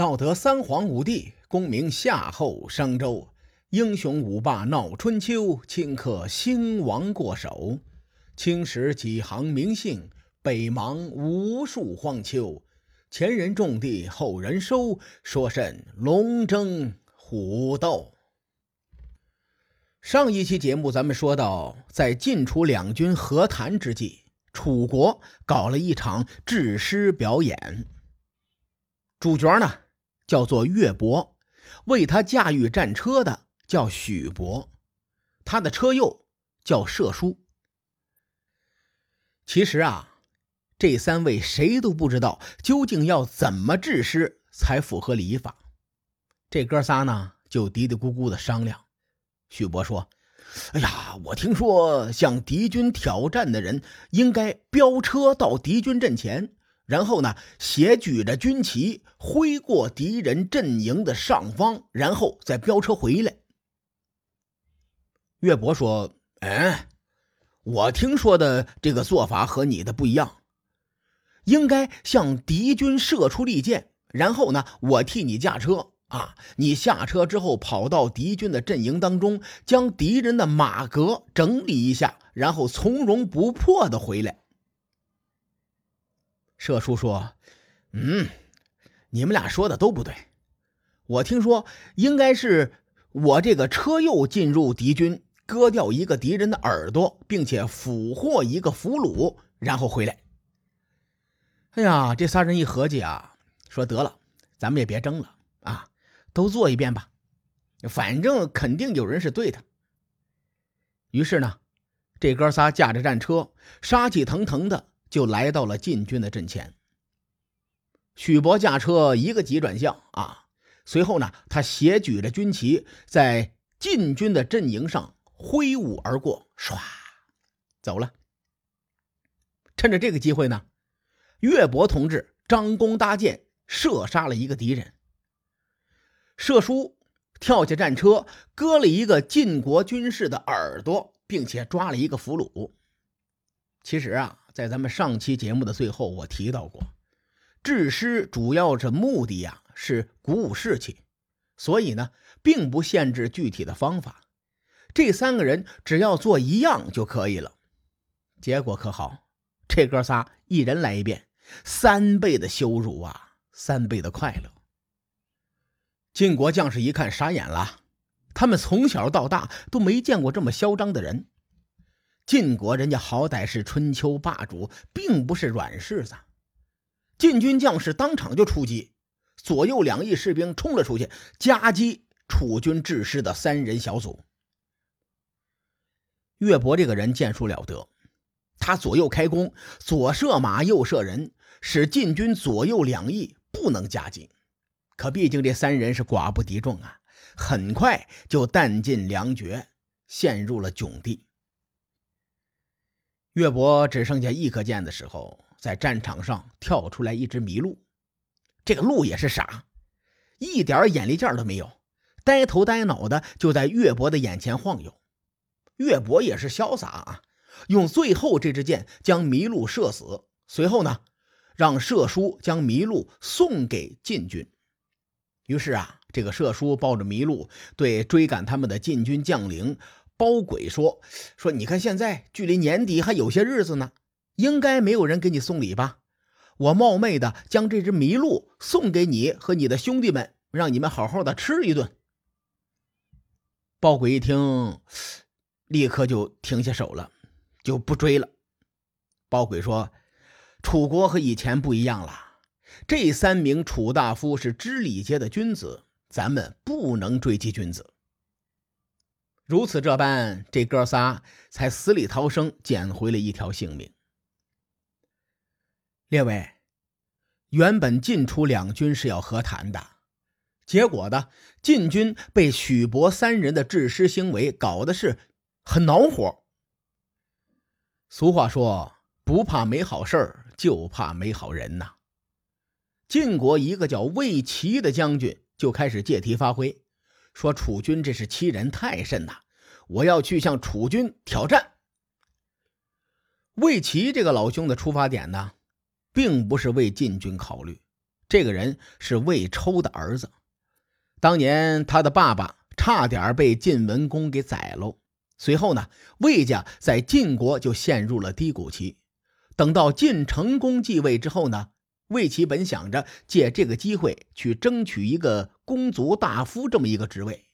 道德三皇五帝，功名夏后商周，英雄五霸闹春秋，顷刻兴亡过手。青史几行名姓，北邙无数荒丘。前人种地，后人收，说甚龙争虎斗？上一期节目咱们说到，在晋楚两军和谈之际，楚国搞了一场制诗表演，主角呢？叫做岳伯，为他驾驭战车的叫许伯，他的车右叫射叔。其实啊，这三位谁都不知道究竟要怎么制诗才符合礼法。这哥仨呢就嘀嘀咕咕的商量。许伯说：“哎呀，我听说向敌军挑战的人应该飙车到敌军阵前。”然后呢，斜举着军旗挥过敌人阵营的上方，然后再飙车回来。岳伯说：“哎，我听说的这个做法和你的不一样，应该向敌军射出利箭，然后呢，我替你驾车啊，你下车之后跑到敌军的阵营当中，将敌人的马革整理一下，然后从容不迫的回来。”射叔说：“嗯，你们俩说的都不对。我听说应该是我这个车右进入敌军，割掉一个敌人的耳朵，并且俘获一个俘虏，然后回来。”哎呀，这仨人一合计啊，说得了，咱们也别争了啊，都做一遍吧，反正肯定有人是对的。于是呢，这哥仨驾着战车，杀气腾腾的。就来到了晋军的阵前。许伯驾车一个急转向啊，随后呢，他斜举着军旗在晋军的阵营上挥舞而过，唰，走了。趁着这个机会呢，岳伯同志张弓搭箭，射杀了一个敌人。射叔跳下战车，割了一个晋国军士的耳朵，并且抓了一个俘虏。其实啊。在咱们上期节目的最后，我提到过，制诗主要这目的呀，是鼓舞士气，所以呢，并不限制具体的方法。这三个人只要做一样就可以了。结果可好，这哥仨一人来一遍，三倍的羞辱啊，三倍的快乐。晋国将士一看傻眼了，他们从小到大都没见过这么嚣张的人。晋国人家好歹是春秋霸主，并不是软柿子。晋军将士当场就出击，左右两翼士兵冲了出去，夹击楚军制师的三人小组。岳伯这个人剑术了得，他左右开弓，左射马，右射人，使晋军左右两翼不能夹击。可毕竟这三人是寡不敌众啊，很快就弹尽粮绝，陷入了窘地。岳伯只剩下一颗箭的时候，在战场上跳出来一只麋鹿。这个鹿也是傻，一点眼力劲都没有，呆头呆脑的就在岳伯的眼前晃悠。岳伯也是潇洒啊，用最后这支箭将麋鹿射死。随后呢，让射书将麋鹿送给晋军。于是啊，这个射书抱着麋鹿，对追赶他们的晋军将领。包鬼说：“说你看，现在距离年底还有些日子呢，应该没有人给你送礼吧？我冒昧的将这只麋鹿送给你和你的兄弟们，让你们好好的吃一顿。”包鬼一听，立刻就停下手了，就不追了。包鬼说：“楚国和以前不一样了，这三名楚大夫是知礼节的君子，咱们不能追击君子。”如此这般，这哥仨才死里逃生，捡回了一条性命。列位，原本晋楚两军是要和谈的，结果呢，晋军被许伯三人的制师行为搞的是很恼火。俗话说：“不怕没好事就怕没好人呐。”晋国一个叫魏齐的将军就开始借题发挥。说楚军这是欺人太甚呐！我要去向楚军挑战。魏齐这个老兄的出发点呢，并不是为晋军考虑，这个人是魏抽的儿子，当年他的爸爸差点被晋文公给宰了。随后呢，魏家在晋国就陷入了低谷期。等到晋成公继位之后呢，魏齐本想着借这个机会去争取一个公族大夫这么一个职位，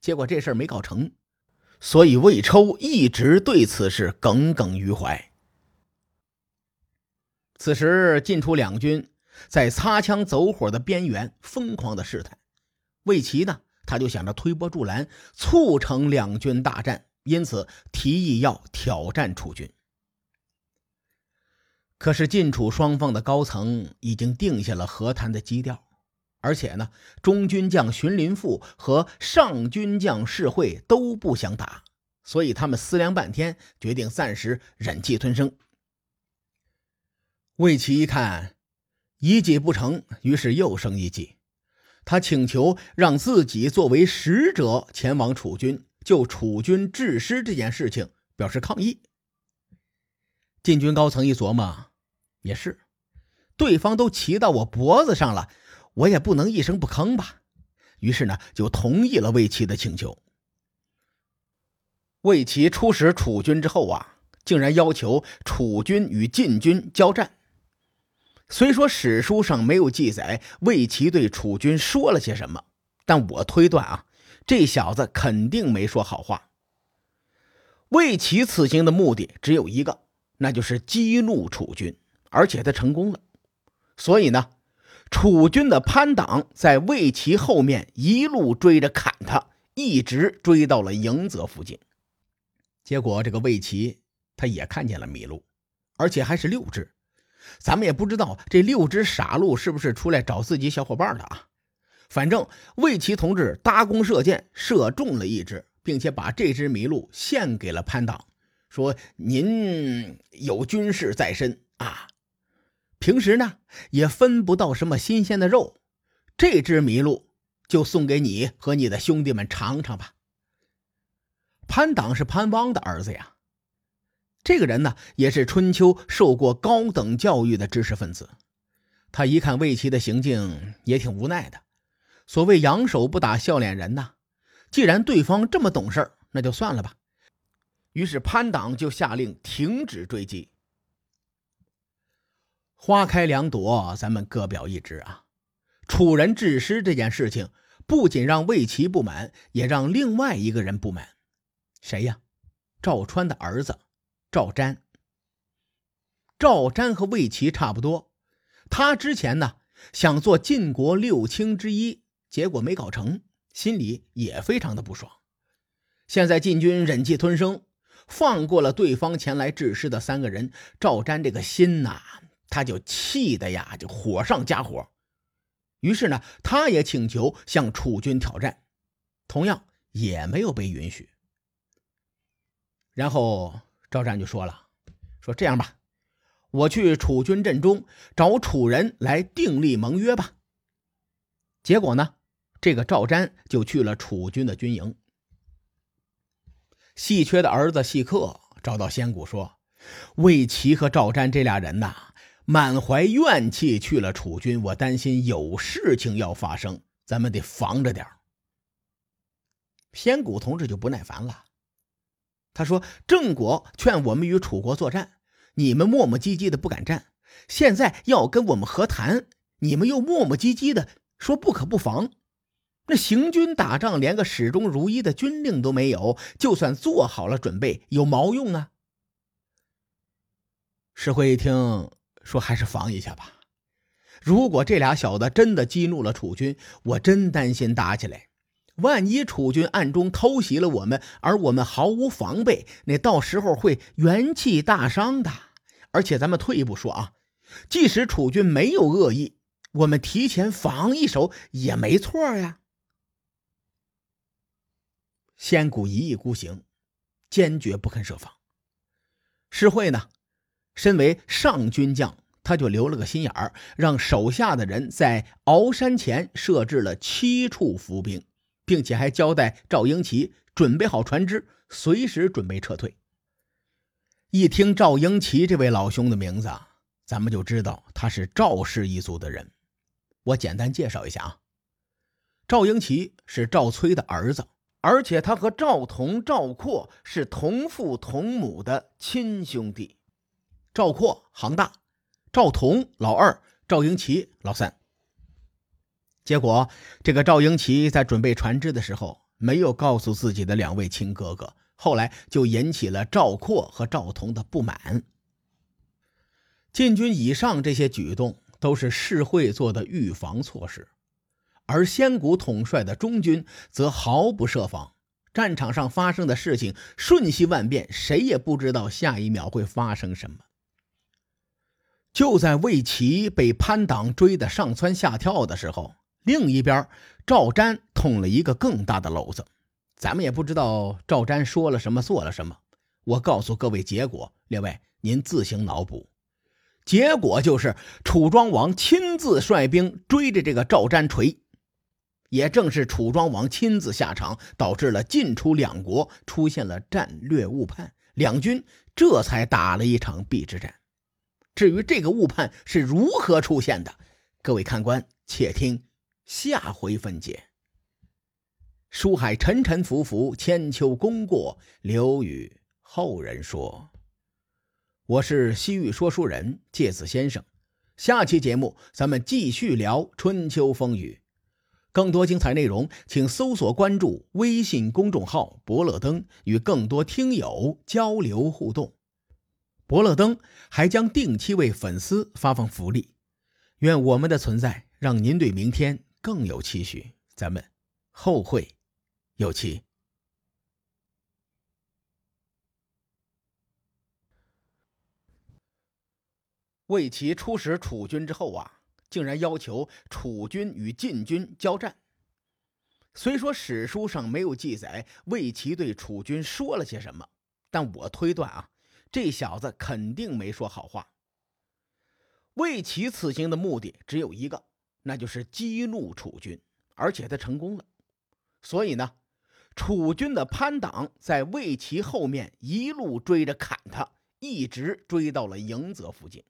结果这事儿没搞成，所以魏抽一直对此事耿耿于怀。此时，晋楚两军在擦枪走火的边缘疯狂的试探。魏齐呢，他就想着推波助澜，促成两军大战，因此提议要挑战楚军。可是晋楚双方的高层已经定下了和谈的基调，而且呢，中军将荀林赋和上军将士会都不想打，所以他们思量半天，决定暂时忍气吞声。魏齐一看，一计不成，于是又生一计。他请求让自己作为使者前往楚军，就楚军致师这件事情表示抗议。晋军高层一琢磨，也是，对方都骑到我脖子上了，我也不能一声不吭吧。于是呢，就同意了魏齐的请求。魏齐出使楚军之后啊，竟然要求楚军与晋军交战。虽说史书上没有记载魏齐对楚军说了些什么，但我推断啊，这小子肯定没说好话。魏齐此行的目的只有一个，那就是激怒楚军，而且他成功了。所以呢，楚军的潘党在魏齐后面一路追着砍他，一直追到了迎泽附近。结果这个魏齐他也看见了麋鹿，而且还是六只。咱们也不知道这六只傻鹿是不是出来找自己小伙伴的啊？反正魏齐同志搭弓射箭，射中了一只，并且把这只麋鹿献给了潘党，说：“您有军事在身啊，平时呢也分不到什么新鲜的肉，这只麋鹿就送给你和你的兄弟们尝尝吧。”潘党是潘汪的儿子呀。这个人呢，也是春秋受过高等教育的知识分子。他一看魏齐的行径，也挺无奈的。所谓“扬手不打笑脸人”呐，既然对方这么懂事那就算了吧。于是潘党就下令停止追击。花开两朵，咱们各表一枝啊。楚人治师这件事情，不仅让魏齐不满，也让另外一个人不满。谁呀？赵川的儿子。赵瞻，赵瞻和魏齐差不多。他之前呢想做晋国六卿之一，结果没搞成，心里也非常的不爽。现在晋军忍气吞声，放过了对方前来治师的三个人，赵瞻这个心呐，他就气的呀，就火上加火。于是呢，他也请求向楚军挑战，同样也没有被允许。然后。赵战就说了：“说这样吧，我去楚军阵中找楚人来订立盟约吧。”结果呢，这个赵瞻就去了楚军的军营。细缺的儿子细客找到仙谷说：“魏齐和赵瞻这俩人呐，满怀怨气去了楚军，我担心有事情要发生，咱们得防着点先谷同志就不耐烦了。他说：“郑国劝我们与楚国作战，你们磨磨唧唧的不敢战；现在要跟我们和谈，你们又磨磨唧唧的说不可不防。那行军打仗连个始终如一的军令都没有，就算做好了准备，有毛用啊？”石灰一听，说：“还是防一下吧。如果这俩小子真的激怒了楚军，我真担心打起来。”万一楚军暗中偷袭了我们，而我们毫无防备，那到时候会元气大伤的。而且咱们退一步说啊，即使楚军没有恶意，我们提前防一手也没错呀。仙谷一意孤行，坚决不肯设防。诗慧呢，身为上军将，他就留了个心眼儿，让手下的人在鳌山前设置了七处伏兵。并且还交代赵英奇准备好船只，随时准备撤退。一听赵英奇这位老兄的名字，咱们就知道他是赵氏一族的人。我简单介绍一下啊。赵英奇是赵崔的儿子，而且他和赵同、赵括是同父同母的亲兄弟。赵括行大，赵同老二，赵英奇老三。结果，这个赵英奇在准备船只的时候，没有告诉自己的两位亲哥哥，后来就引起了赵括和赵同的不满。禁军以上这些举动都是世会做的预防措施，而先谷统帅的中军则毫不设防。战场上发生的事情瞬息万变，谁也不知道下一秒会发生什么。就在魏齐被潘党追得上蹿下跳的时候。另一边，赵瞻捅了一个更大的篓子，咱们也不知道赵瞻说了什么，做了什么。我告诉各位结果，列位您自行脑补。结果就是楚庄王亲自率兵追着这个赵瞻锤，也正是楚庄王亲自下场，导致了晋楚两国出现了战略误判，两军这才打了一场壁之战。至于这个误判是如何出现的，各位看官且听。下回分解。书海沉沉浮浮，千秋功过留与后人说。我是西域说书人介子先生。下期节目咱们继续聊春秋风雨。更多精彩内容，请搜索关注微信公众号“伯乐灯”，与更多听友交流互动。伯乐灯还将定期为粉丝发放福利。愿我们的存在让您对明天。更有期许，咱们后会有期。魏齐出使楚军之后啊，竟然要求楚军与晋军交战。虽说史书上没有记载魏齐对楚军说了些什么，但我推断啊，这小子肯定没说好话。魏齐此行的目的只有一个。那就是激怒楚军，而且他成功了。所以呢，楚军的潘党在魏齐后面一路追着砍他，一直追到了迎泽附近。